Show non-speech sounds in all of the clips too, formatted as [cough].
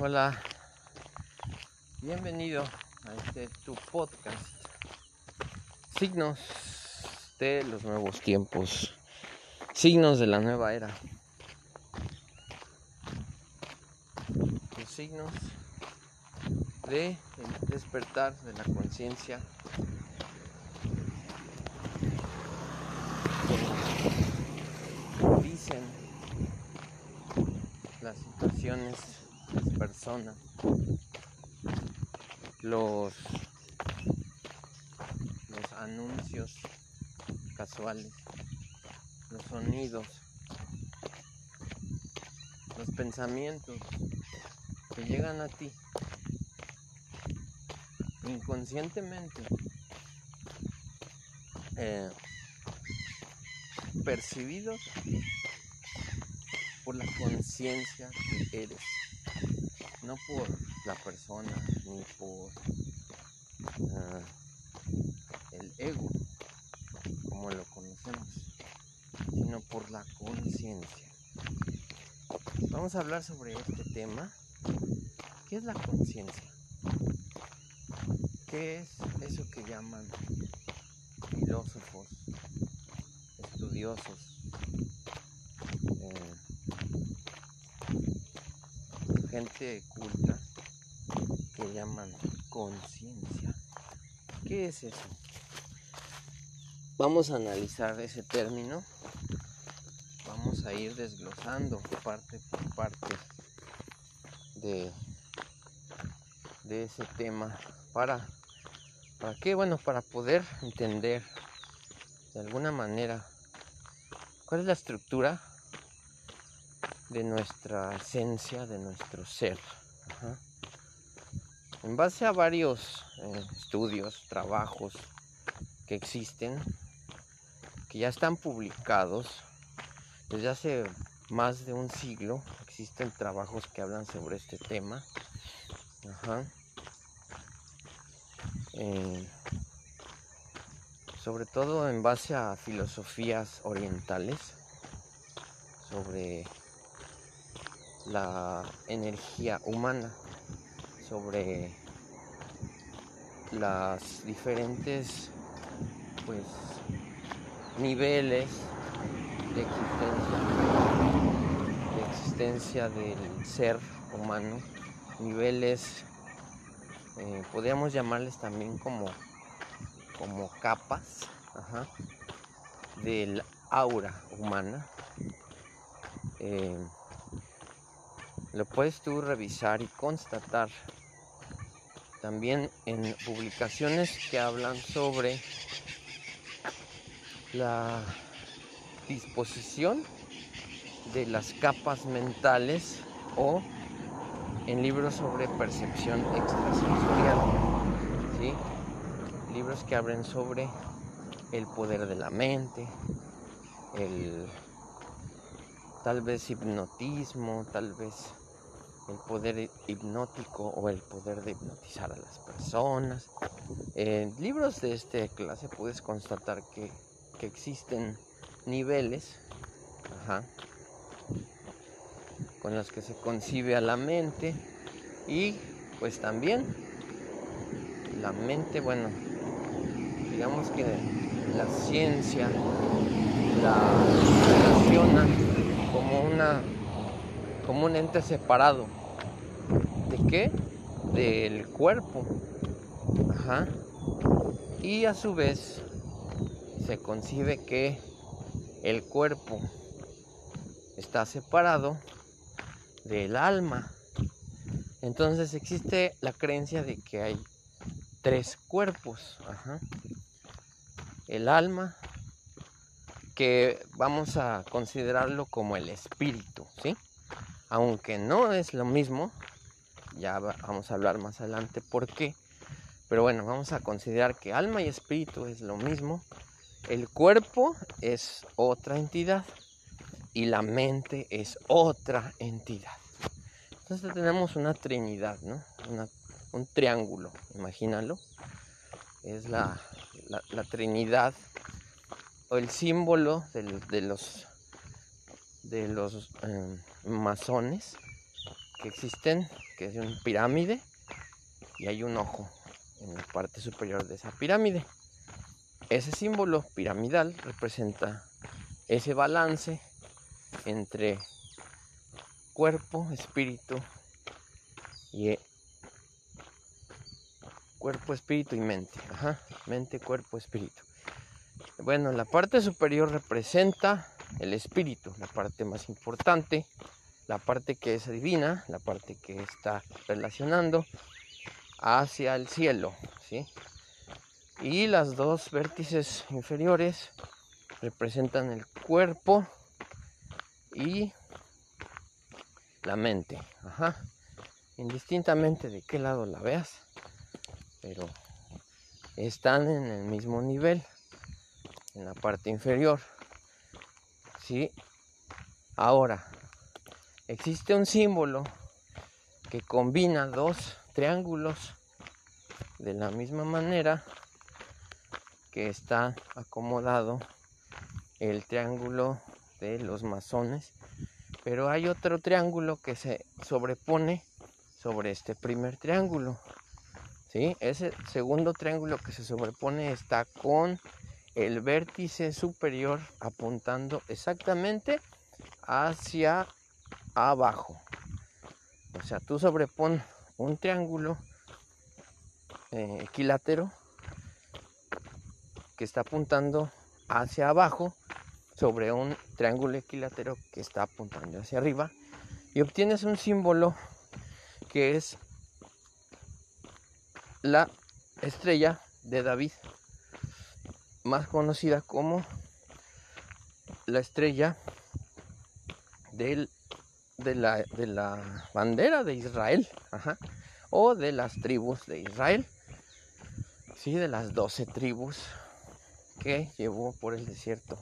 Hola, bienvenido a este tu podcast. Signos de los nuevos tiempos, signos de la nueva era. Los signos de el despertar de la conciencia. Dicen las situaciones, los anuncios casuales, los sonidos, los pensamientos que llegan a ti inconscientemente eh, percibidos por la conciencia que eres, no por la persona ni por uh, el ego como lo conocemos, sino por la conciencia. Vamos a hablar sobre este tema. ¿Qué es la conciencia? ¿Qué es eso que llaman filósofos, estudiosos, eh, gente culta que llaman conciencia? ¿Qué es eso? Vamos a analizar ese término. Vamos a ir desglosando parte por parte de, de ese tema para ¿Para qué? Bueno, para poder entender de alguna manera cuál es la estructura de nuestra esencia, de nuestro ser. En base a varios eh, estudios, trabajos que existen, que ya están publicados desde hace más de un siglo, existen trabajos que hablan sobre este tema. Eh, sobre todo en base a filosofías orientales sobre la energía humana, sobre las diferentes pues niveles de existencia de existencia del ser humano, niveles eh, podríamos llamarles también como, como capas del aura humana. Eh, lo puedes tú revisar y constatar también en publicaciones que hablan sobre la disposición de las capas mentales o en libros sobre percepción extrasensorial, ¿sí? libros que hablen sobre el poder de la mente, el tal vez hipnotismo, tal vez el poder hipnótico o el poder de hipnotizar a las personas. En libros de esta clase puedes constatar que, que existen niveles con los que se concibe a la mente y pues también la mente, bueno, digamos que la ciencia la relaciona como una como un ente separado. ¿De qué? Del cuerpo. Ajá. Y a su vez se concibe que el cuerpo está separado del alma. Entonces existe la creencia de que hay tres cuerpos. El alma, que vamos a considerarlo como el espíritu, ¿sí? Aunque no es lo mismo, ya vamos a hablar más adelante por qué. Pero bueno, vamos a considerar que alma y espíritu es lo mismo. El cuerpo es otra entidad y la mente es otra entidad. Entonces tenemos una trinidad, ¿no? un triángulo, imagínalo. Es la, la, trinidad el símbolo de, los, de los em, masones que existen, que es una pirámide y hay un ojo en la parte superior de esa pirámide. Ese símbolo piramidal representa ese balance entre cuerpo, espíritu y e, cuerpo, espíritu y mente. Ajá, mente, cuerpo, espíritu. Bueno, la parte superior representa el espíritu, la parte más importante, la parte que es divina, la parte que está relacionando hacia el cielo, ¿sí? Y las dos vértices inferiores representan el cuerpo y la mente. Ajá. Indistintamente de qué lado la veas, pero están en el mismo nivel, en la parte inferior. ¿Sí? Ahora, existe un símbolo que combina dos triángulos de la misma manera que está acomodado el triángulo de los masones pero hay otro triángulo que se sobrepone sobre este primer triángulo ¿sí? ese segundo triángulo que se sobrepone está con el vértice superior apuntando exactamente hacia abajo. O sea tú sobrepones un triángulo eh, equilátero que está apuntando hacia abajo sobre un triángulo equilátero que está apuntando hacia arriba y obtienes un símbolo que es la estrella de David, más conocida como la estrella del, de, la, de, la, bandera de Israel o de las tribus de Israel, ¿sí? de las doce tribus que llevó por el desierto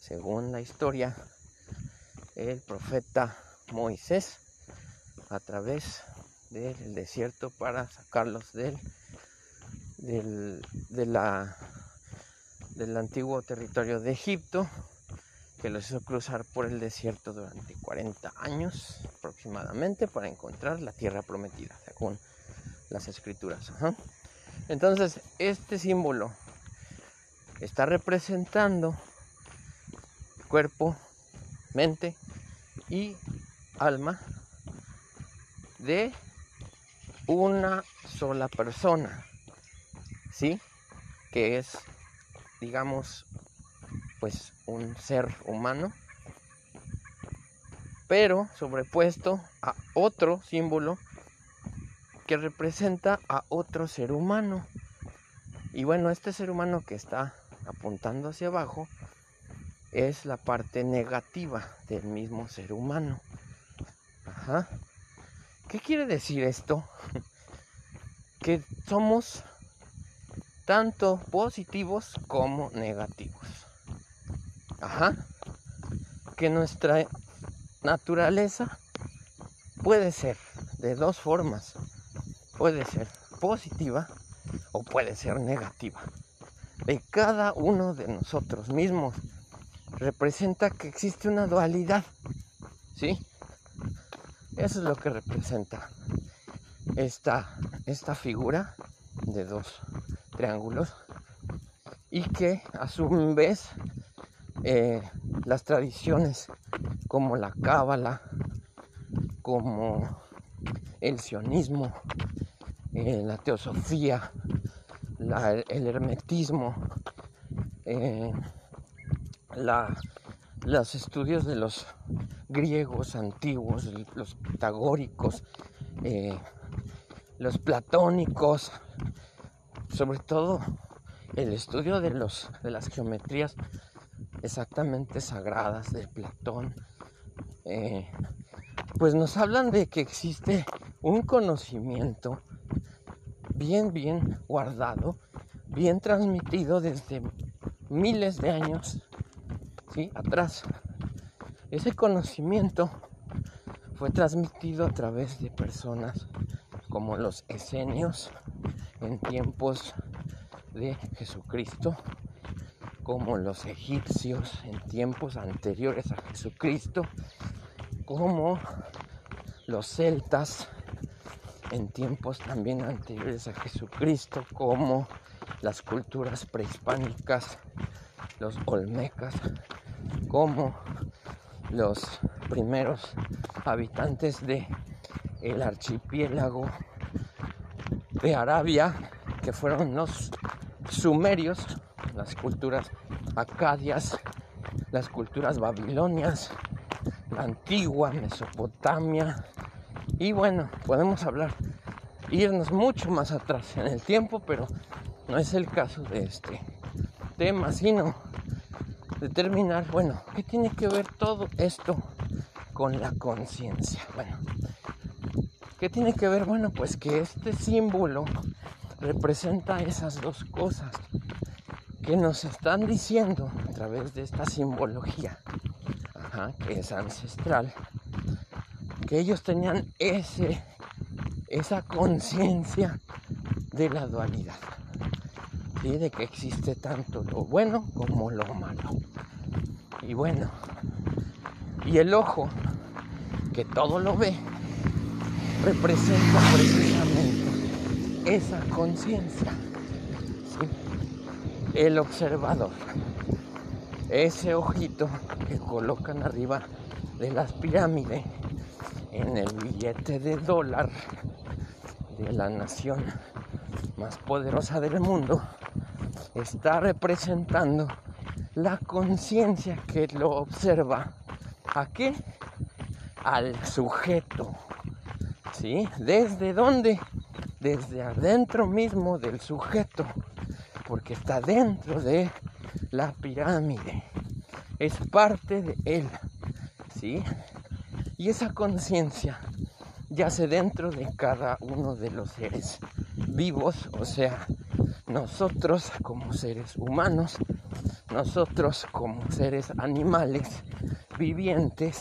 según la historia, el profeta Moisés a través del desierto para sacarlos del, del, de la, del antiguo territorio de Egipto, que los hizo cruzar por el desierto durante 40 años aproximadamente para encontrar la tierra prometida, según las escrituras. Entonces, este símbolo está representando cuerpo, mente y alma de una sola persona, ¿sí? Que es, digamos, pues un ser humano, pero sobrepuesto a otro símbolo que representa a otro ser humano. Y bueno, este ser humano que está apuntando hacia abajo es la parte negativa del mismo ser humano. Ajá. ¿Qué quiere decir esto? [laughs] que somos tanto positivos como negativos. Ajá. Que nuestra naturaleza puede ser de dos formas. Puede ser positiva o puede ser negativa. De cada uno de nosotros mismos representa que existe una dualidad. ¿Sí? Eso es lo que representa esta, esta figura de dos triángulos y que a su vez eh, las tradiciones como la cábala, como el sionismo, eh, la teosofía, el hermetismo, eh, los estudios de los griegos antiguos, los pitagóricos, eh, los platónicos, sobre todo el estudio de, los, de las geometrías exactamente sagradas de Platón, eh, pues nos hablan de que existe un conocimiento bien, bien guardado, bien transmitido desde miles de años atrás. Ese conocimiento fue transmitido a través de personas como los esenios en tiempos de Jesucristo, como los egipcios en tiempos anteriores a Jesucristo, como los celtas en tiempos también anteriores a Jesucristo, como las culturas prehispánicas, los olmecas, como los primeros habitantes de el archipiélago de Arabia, que fueron los sumerios, las culturas acadias, las culturas babilonias, la antigua Mesopotamia. Y bueno, podemos hablar, irnos mucho más atrás en el tiempo, pero no es el caso de este tema, sino determinar, bueno, ¿qué tiene que ver todo esto con la conciencia? Bueno, ¿qué tiene que ver? Bueno, pues que este símbolo representa esas dos cosas que nos están diciendo a través de esta simbología, que es ancestral, que ellos tenían ese, esa conciencia de la dualidad, de que existe tanto lo bueno como lo malo. Y bueno, y el ojo, que todo lo ve, representa precisamente esa conciencia el observador. Ese ojito que colocan arriba de las pirámides en el billete de dólar de la nación más poderosa del mundo está representando la conciencia que lo observa. ¿A qué? Al sujeto. ¿Sí? ¿Desde dónde? Desde adentro mismo del sujeto porque está dentro de la pirámide, es parte de él, ¿sí? Y esa conciencia yace dentro de cada uno de los seres vivos, o sea, nosotros como seres humanos, nosotros como seres animales vivientes,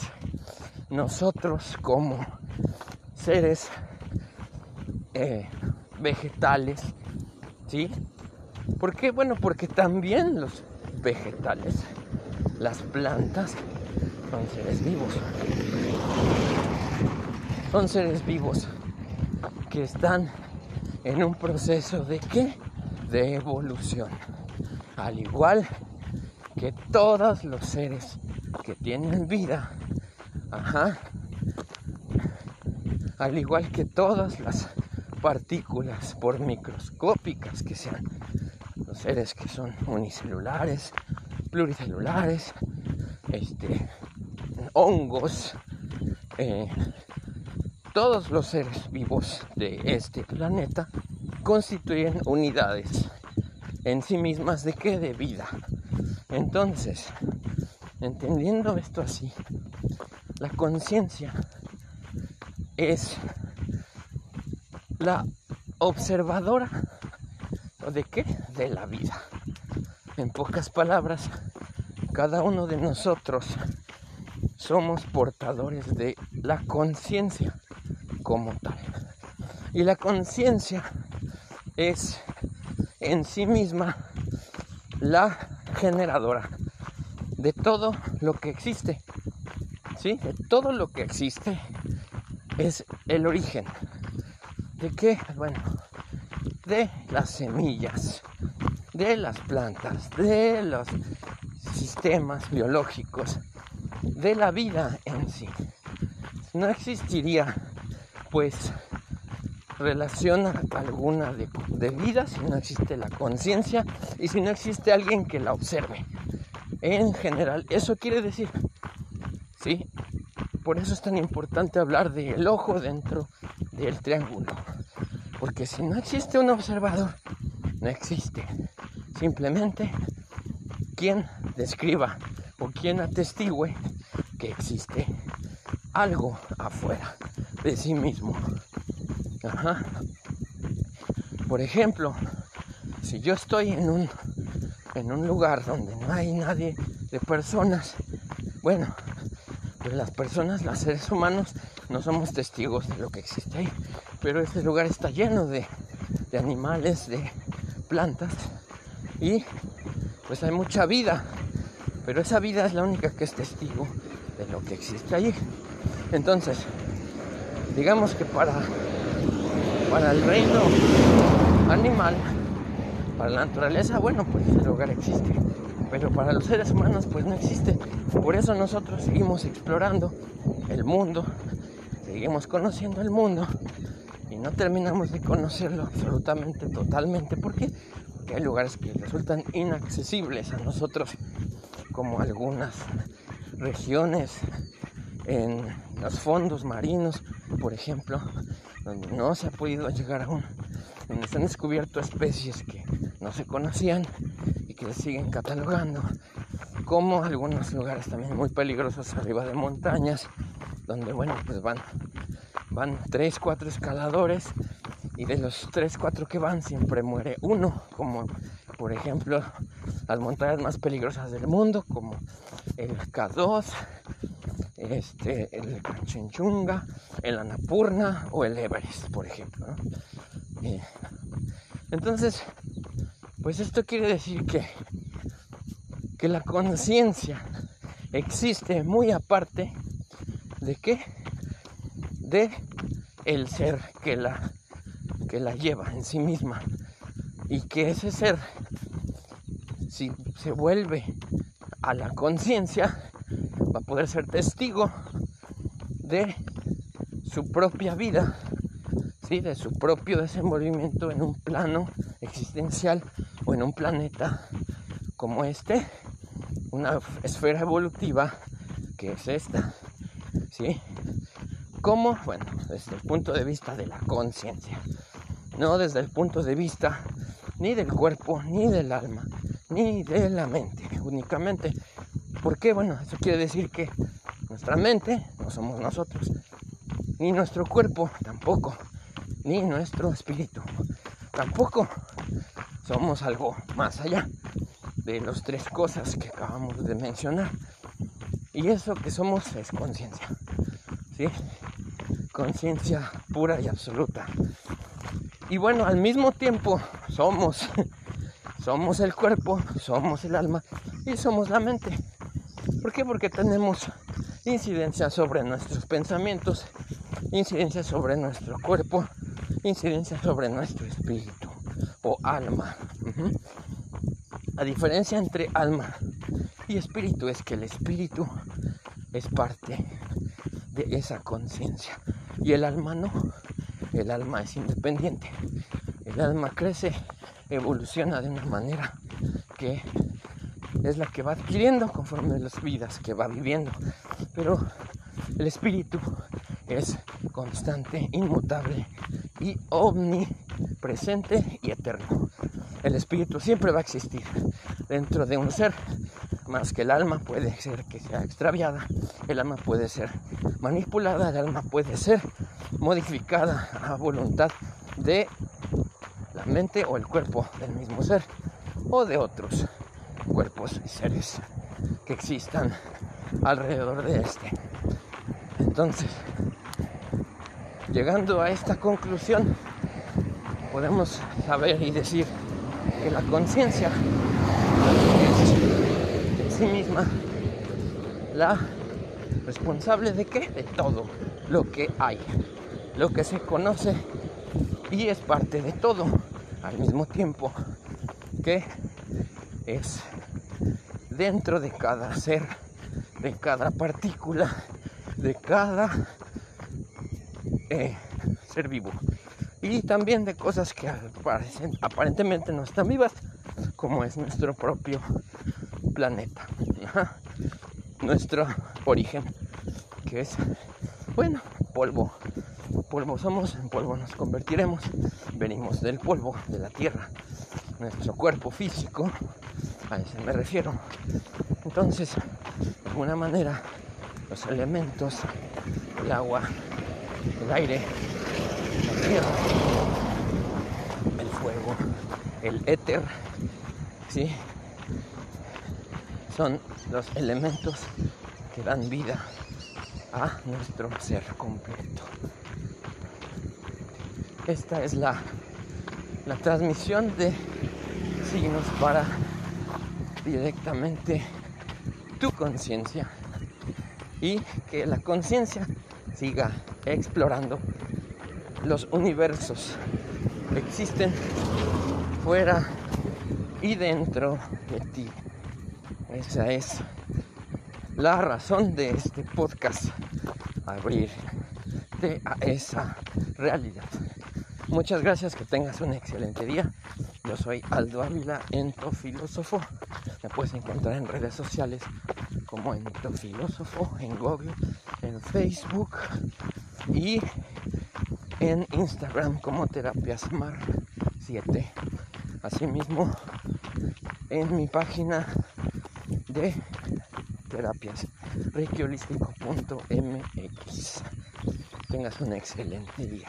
nosotros como seres eh, vegetales, ¿sí? ¿Por qué? Bueno, porque también los vegetales, las plantas, son seres vivos. Son seres vivos que están en un proceso de qué? De evolución. Al igual que todos los seres que tienen vida, ajá, al igual que todas las partículas por microscópicas que sean los seres que son unicelulares, pluricelulares, este, hongos, eh, todos los seres vivos de este planeta constituyen unidades en sí mismas de qué? De vida. Entonces, entendiendo esto así, la conciencia es la observadora ¿De qué? De la vida. En pocas palabras, cada uno de nosotros somos portadores de la conciencia como tal. Y la conciencia es en sí misma la generadora de todo lo que existe. ¿Sí? De todo lo que existe es el origen. ¿De qué? Bueno, de las semillas, de las plantas, de los sistemas biológicos, de la vida en sí. No existiría pues relación alguna de, de, vida si no existe la conciencia y si no existe alguien que la observe. En general, eso quiere decir. Por eso es tan importante hablar del ojo dentro del triángulo. Porque si no existe un observador, no existe. Simplemente quien describa o quien atestigue que existe algo afuera de sí mismo. Por ejemplo, si yo estoy en un, en un lugar donde no hay nadie de personas, bueno, las personas, los seres humanos, no somos testigos de lo que existe ahí, pero este lugar está lleno de, animales, de plantas y pues hay mucha vida, pero esa vida es la única que es testigo de lo que existe allí. Entonces, digamos que para, para el reino animal, para la naturaleza, bueno, pues el hogar existe. Pero para los seres humanos, pues no existe. Por eso nosotros seguimos explorando el mundo, seguimos conociendo el mundo y no terminamos de conocerlo absolutamente, totalmente. ¿Por qué? Porque hay lugares que resultan inaccesibles a nosotros, como algunas regiones en los fondos marinos, por ejemplo, donde no se ha podido llegar aún, donde se han descubierto especies que no se conocían y que se siguen catalogando, como algunos lugares también muy peligrosos arriba de montañas, donde bueno, pues van, van tres, cuatro escaladores y de los tres, cuatro que van siempre muere uno, como por ejemplo las montañas más peligrosas del mundo, como el K2, este, el Kanchenjunga, el Annapurna o el Everest, por ejemplo. entonces, pues esto quiere decir que, que la conciencia existe muy aparte de qué? De el ser que la, que la lleva en sí misma. Y que ese ser, si se vuelve a la conciencia, va a poder ser testigo de su propia vida, ¿sí? de su propio desenvolvimiento en un plano existencial o en un planeta como este, una esfera evolutiva que es esta. ¿sí? ¿Cómo? Bueno, desde el punto de vista de la conciencia, no desde el punto de vista ni del cuerpo, ni del alma, ni de la mente, únicamente ¿Por qué? Bueno, eso quiere decir que nuestra mente no somos nosotros, ni nuestro cuerpo tampoco, ni nuestro espíritu tampoco. Somos algo más allá de las tres cosas que acabamos de mencionar. Y eso que somos es conciencia. ¿Sí? Conciencia pura y absoluta. Y bueno, al mismo tiempo somos [laughs] somos el cuerpo, somos el alma y somos la mente. ¿Por qué? Porque tenemos incidencia sobre nuestros pensamientos, incidencia sobre nuestro cuerpo, incidencia sobre nuestro espíritu o alma. La diferencia entre alma y espíritu es que el espíritu es parte de esa conciencia y el alma no. El alma es independiente. El alma crece, evoluciona de una manera que es la que va adquiriendo conforme las vidas que va viviendo. Pero el espíritu es constante, inmutable y omnipresente y eterno. El espíritu siempre va a existir dentro de un ser, más que el alma puede ser que sea extraviada, el alma puede ser manipulada, el alma puede ser modificada a voluntad de la mente o el cuerpo del mismo ser o de otros cuerpos y seres que existan alrededor de este. Entonces, llegando a esta conclusión, podemos saber y decir que la conciencia es en sí misma la responsable de qué? De todo lo que hay, lo que se conoce y es parte de todo al mismo tiempo que es dentro de cada ser, de cada partícula, de cada eh, ser vivo. Y también de cosas que aparentemente no están vivas, como es nuestro propio planeta, nuestro origen, que es, bueno, polvo. Polvo somos, en polvo nos convertiremos, venimos del polvo, de la tierra. Nuestro cuerpo físico a eso me refiero. Entonces, de alguna manera, los elementos, el agua, el aire, el fuego, el éter, ¿sí? son los elementos que dan vida a nuestro ser completo. Esta es la, la transmisión de signos para directamente tu conciencia y que la conciencia siga explorando los universos existen fuera y dentro de ti. Esa es la razón de este podcast, abrir de a esa realidad. Muchas gracias, que tengas un excelente día. Yo soy Aldo Ávila, Entofilósofo. Me puedes encontrar en redes sociales como Entofilósofo, en Google, en Facebook y en Instagram como Terapiasmar 7. Asimismo, en mi página de terapias. Tengas un excelente día.